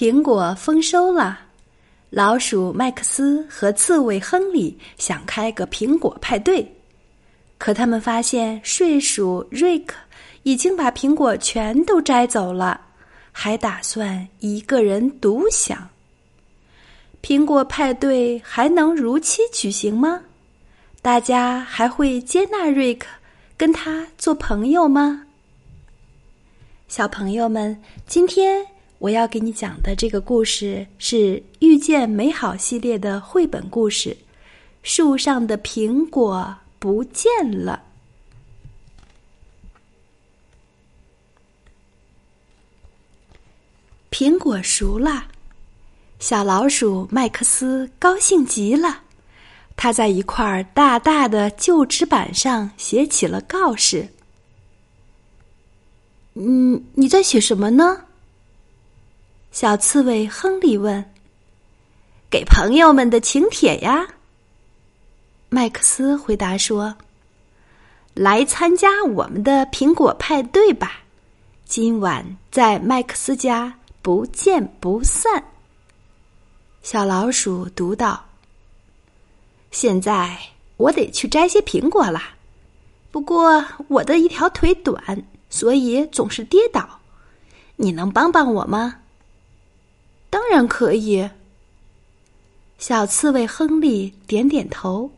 苹果丰收了，老鼠麦克斯和刺猬亨利想开个苹果派对，可他们发现睡鼠瑞克已经把苹果全都摘走了，还打算一个人独享。苹果派对还能如期举行吗？大家还会接纳瑞克，跟他做朋友吗？小朋友们，今天。我要给你讲的这个故事是《遇见美好》系列的绘本故事，《树上的苹果不见了》。苹果熟了，小老鼠麦克斯高兴极了，他在一块大大的旧纸板上写起了告示。嗯，你在写什么呢？小刺猬亨利问：“给朋友们的请帖呀。”麦克斯回答说：“来参加我们的苹果派对吧！今晚在麦克斯家不见不散。”小老鼠读道：“现在我得去摘些苹果啦，不过我的一条腿短，所以总是跌倒。你能帮帮我吗？”当然可以。小刺猬亨利点点头。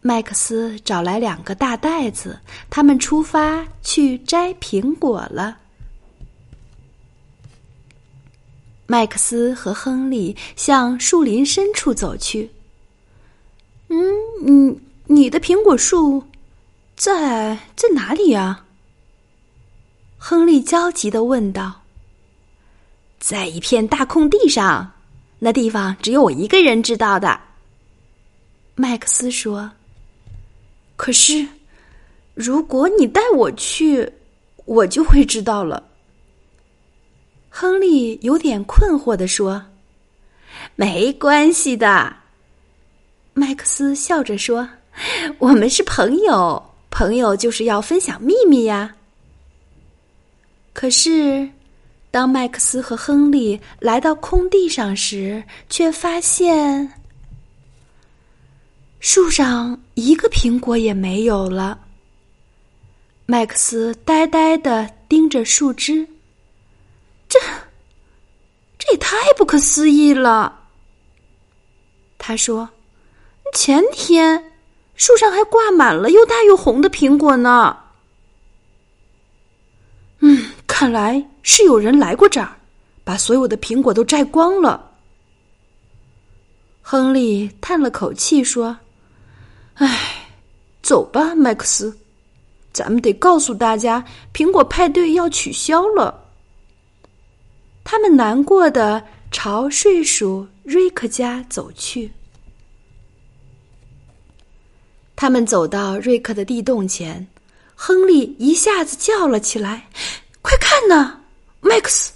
麦克斯找来两个大袋子，他们出发去摘苹果了。麦克斯和亨利向树林深处走去。嗯，你你的苹果树在在哪里呀？亨利焦急的问道。在一片大空地上，那地方只有我一个人知道的。麦克斯说：“可是，如果你带我去，我就会知道了。”亨利有点困惑的说：“没关系的。”麦克斯笑着说：“我们是朋友，朋友就是要分享秘密呀。”可是。当麦克斯和亨利来到空地上时，却发现树上一个苹果也没有了。麦克斯呆呆的盯着树枝，这这也太不可思议了。他说：“前天树上还挂满了又大又红的苹果呢。”看来是有人来过这儿，把所有的苹果都摘光了。亨利叹了口气说：“唉，走吧，麦克斯，咱们得告诉大家，苹果派对要取消了。”他们难过的朝睡鼠瑞克家走去。他们走到瑞克的地洞前，亨利一下子叫了起来。快看呐，麦克斯，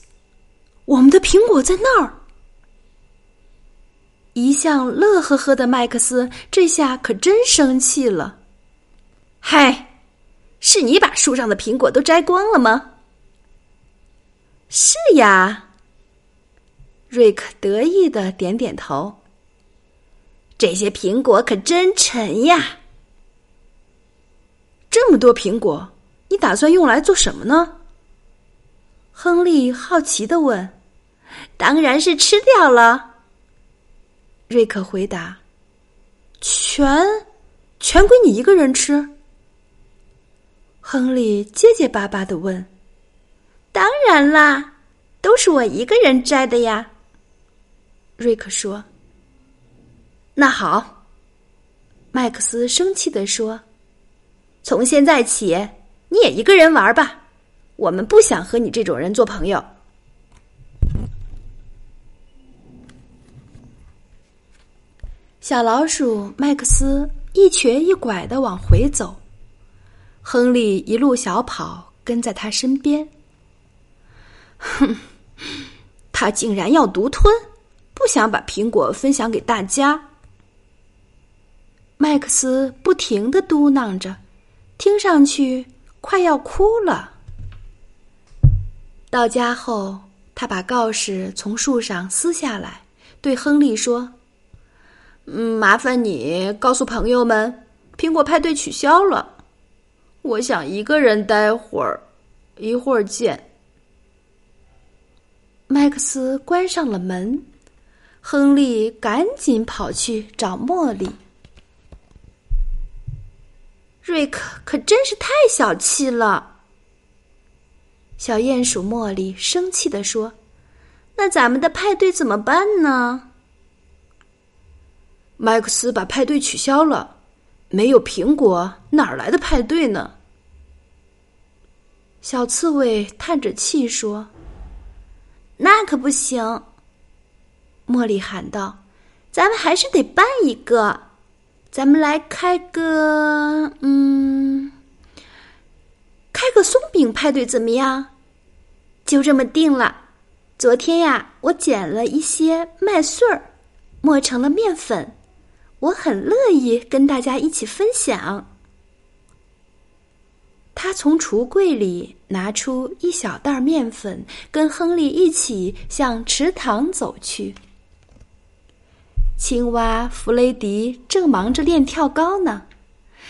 我们的苹果在那儿。一向乐呵呵的麦克斯这下可真生气了。嗨，是你把树上的苹果都摘光了吗？是呀。瑞克得意的点点头。这些苹果可真沉呀！这么多苹果，你打算用来做什么呢？亨利好奇的问：“当然是吃掉了。”瑞克回答：“全，全归你一个人吃。”亨利结结巴巴的问：“当然啦，都是我一个人摘的呀。”瑞克说：“那好。”麦克斯生气的说：“从现在起，你也一个人玩吧。”我们不想和你这种人做朋友。小老鼠麦克斯一瘸一拐的往回走，亨利一路小跑跟在他身边。哼，他竟然要独吞，不想把苹果分享给大家。麦克斯不停的嘟囔着，听上去快要哭了。到家后，他。把告示从树上撕下来，对亨利说：“嗯，麻烦你告诉朋友们，苹果派对取消了。我想一个人待会儿，一会儿见。”麦克斯关上了门，亨利赶紧跑去找茉莉。瑞克可真是太小气了。小鼹鼠茉莉生气地说：“那咱们的派对怎么办呢？”麦克斯把派对取消了，没有苹果哪来的派对呢？小刺猬叹着气说：“那可不行。”茉莉喊道：“咱们还是得办一个。”咱们来开个，嗯，开个松饼派对怎么样？就这么定了。昨天呀，我捡了一些麦穗儿，磨成了面粉，我很乐意跟大家一起分享。他从橱柜里拿出一小袋面粉，跟亨利一起向池塘走去。青蛙弗雷迪正忙着练跳高呢，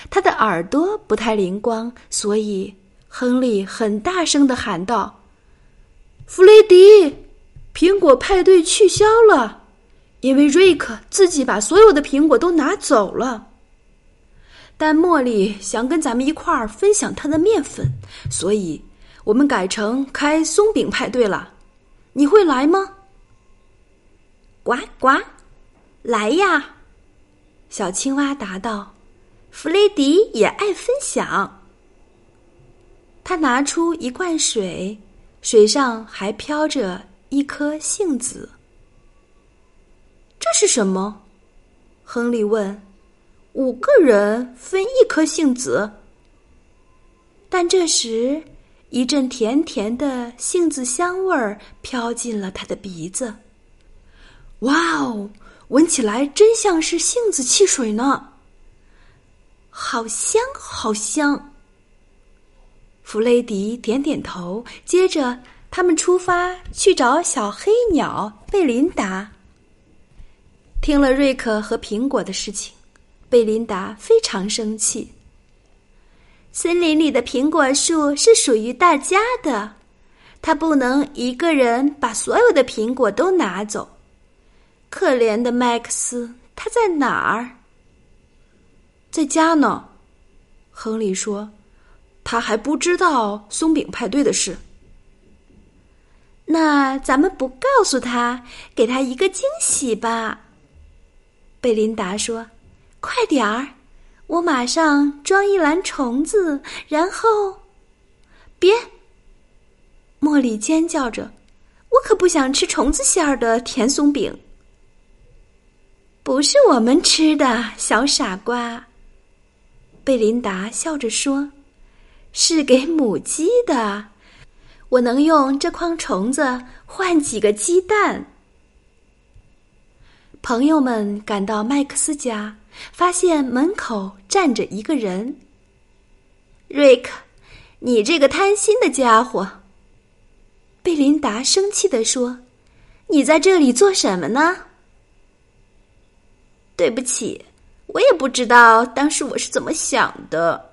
他的耳朵不太灵光，所以亨利很大声的喊道：“弗雷迪，苹果派对取消了，因为瑞克自己把所有的苹果都拿走了。但茉莉想跟咱们一块儿分享她的面粉，所以我们改成开松饼派对了。你会来吗？”呱呱。来呀，小青蛙答道：“弗雷迪也爱分享。”他拿出一罐水，水上还飘着一颗杏子。这是什么？亨利问。“五个人分一颗杏子。”但这时，一阵甜甜的杏子香味儿飘进了他的鼻子。哇哦！闻起来真像是杏子汽水呢，好香好香。弗雷迪点点头，接着他们出发去找小黑鸟贝琳达。听了瑞克和苹果的事情，贝琳达非常生气。森林里的苹果树是属于大家的，他不能一个人把所有的苹果都拿走。可怜的麦克斯，他在哪儿？在家呢。亨利说：“他还不知道松饼派对的事。”那咱们不告诉他，给他一个惊喜吧。贝琳达说：“快点儿，我马上装一篮虫子，然后……别！”茉莉尖叫着：“我可不想吃虫子馅儿的甜松饼。”不是我们吃的，小傻瓜。贝琳达笑着说：“是给母鸡的，我能用这筐虫子换几个鸡蛋。”朋友们赶到麦克斯家，发现门口站着一个人。瑞克，你这个贪心的家伙！贝琳达生气地说：“你在这里做什么呢？”对不起，我也不知道当时我是怎么想的。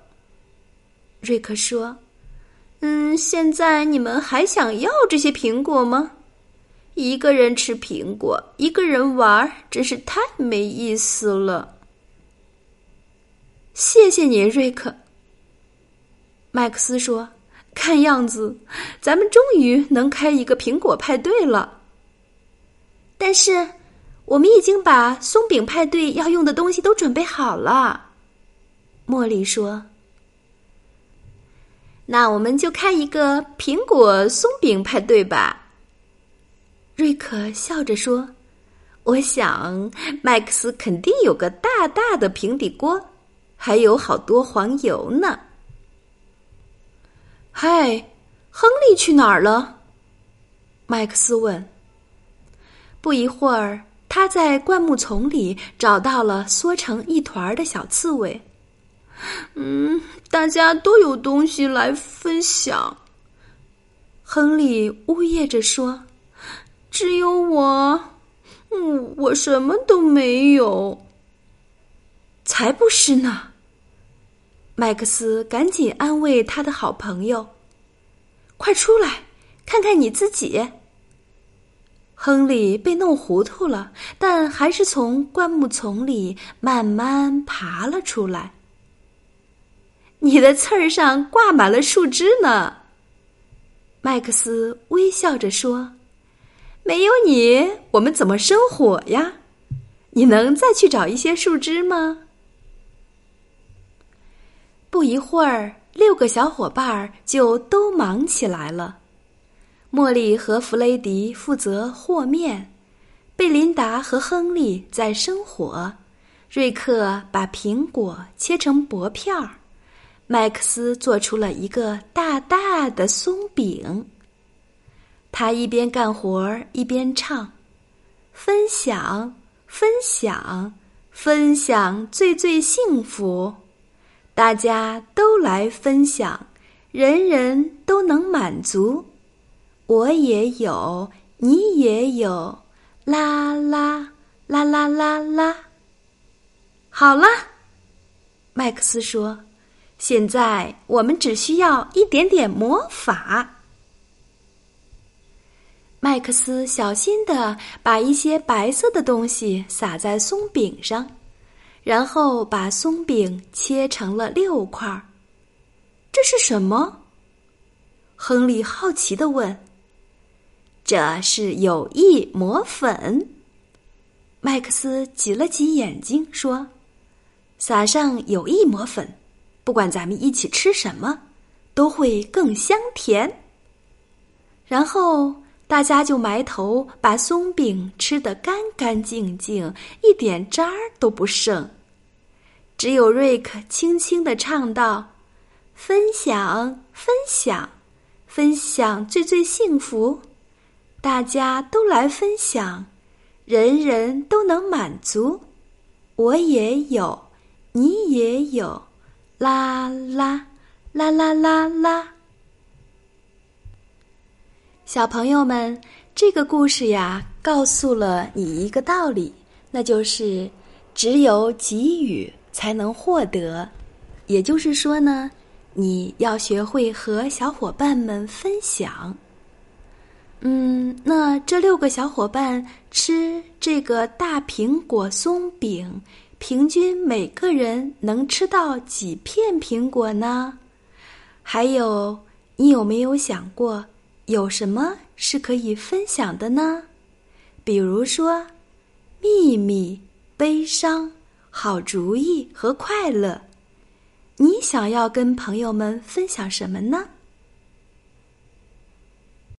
瑞克说：“嗯，现在你们还想要这些苹果吗？一个人吃苹果，一个人玩，真是太没意思了。”谢谢你，瑞克。麦克斯说：“看样子，咱们终于能开一个苹果派对了。”但是。我们已经把松饼派对要用的东西都准备好了，茉莉说。那我们就开一个苹果松饼派对吧。瑞克笑着说：“我想麦克斯肯定有个大大的平底锅，还有好多黄油呢。”嗨，亨利去哪儿了？麦克斯问。不一会儿。他在灌木丛里找到了缩成一团的小刺猬。嗯，大家都有东西来分享。亨利呜咽着说：“只有我，嗯，我什么都没有。才不是呢！麦克斯赶紧安慰他的好朋友：“快出来，看看你自己。”亨利被弄糊涂了，但还是从灌木丛里慢慢爬了出来。你的刺儿上挂满了树枝呢，麦克斯微笑着说：“没有你，我们怎么生火呀？你能再去找一些树枝吗？”不一会儿，六个小伙伴儿就都忙起来了。茉莉和弗雷迪负责和面，贝琳达和亨利在生火，瑞克把苹果切成薄片儿，麦克斯做出了一个大大的松饼。他一边干活一边唱：“分享，分享，分享，最最幸福。”大家都来分享，人人都能满足。我也有，你也有，啦啦啦啦啦啦。好了，麦克斯说：“现在我们只需要一点点魔法。”麦克斯小心的把一些白色的东西撒在松饼上。然后把松饼切成了六块。这是什么？亨利好奇的问。这是有益魔粉。麦克斯挤了挤眼睛说：“撒上有益魔粉，不管咱们一起吃什么，都会更香甜。”然后大家就埋头把松饼吃得干干净净，一点渣儿都不剩。只有瑞克轻轻的唱道：“分享，分享，分享，最最幸福。大家都来分享，人人都能满足。我也有，你也有，啦啦啦啦啦啦。”小朋友们，这个故事呀，告诉了你一个道理，那就是只有给予。才能获得，也就是说呢，你要学会和小伙伴们分享。嗯，那这六个小伙伴吃这个大苹果松饼，平均每个人能吃到几片苹果呢？还有，你有没有想过，有什么是可以分享的呢？比如说，秘密、悲伤。好主意和快乐，你想要跟朋友们分享什么呢？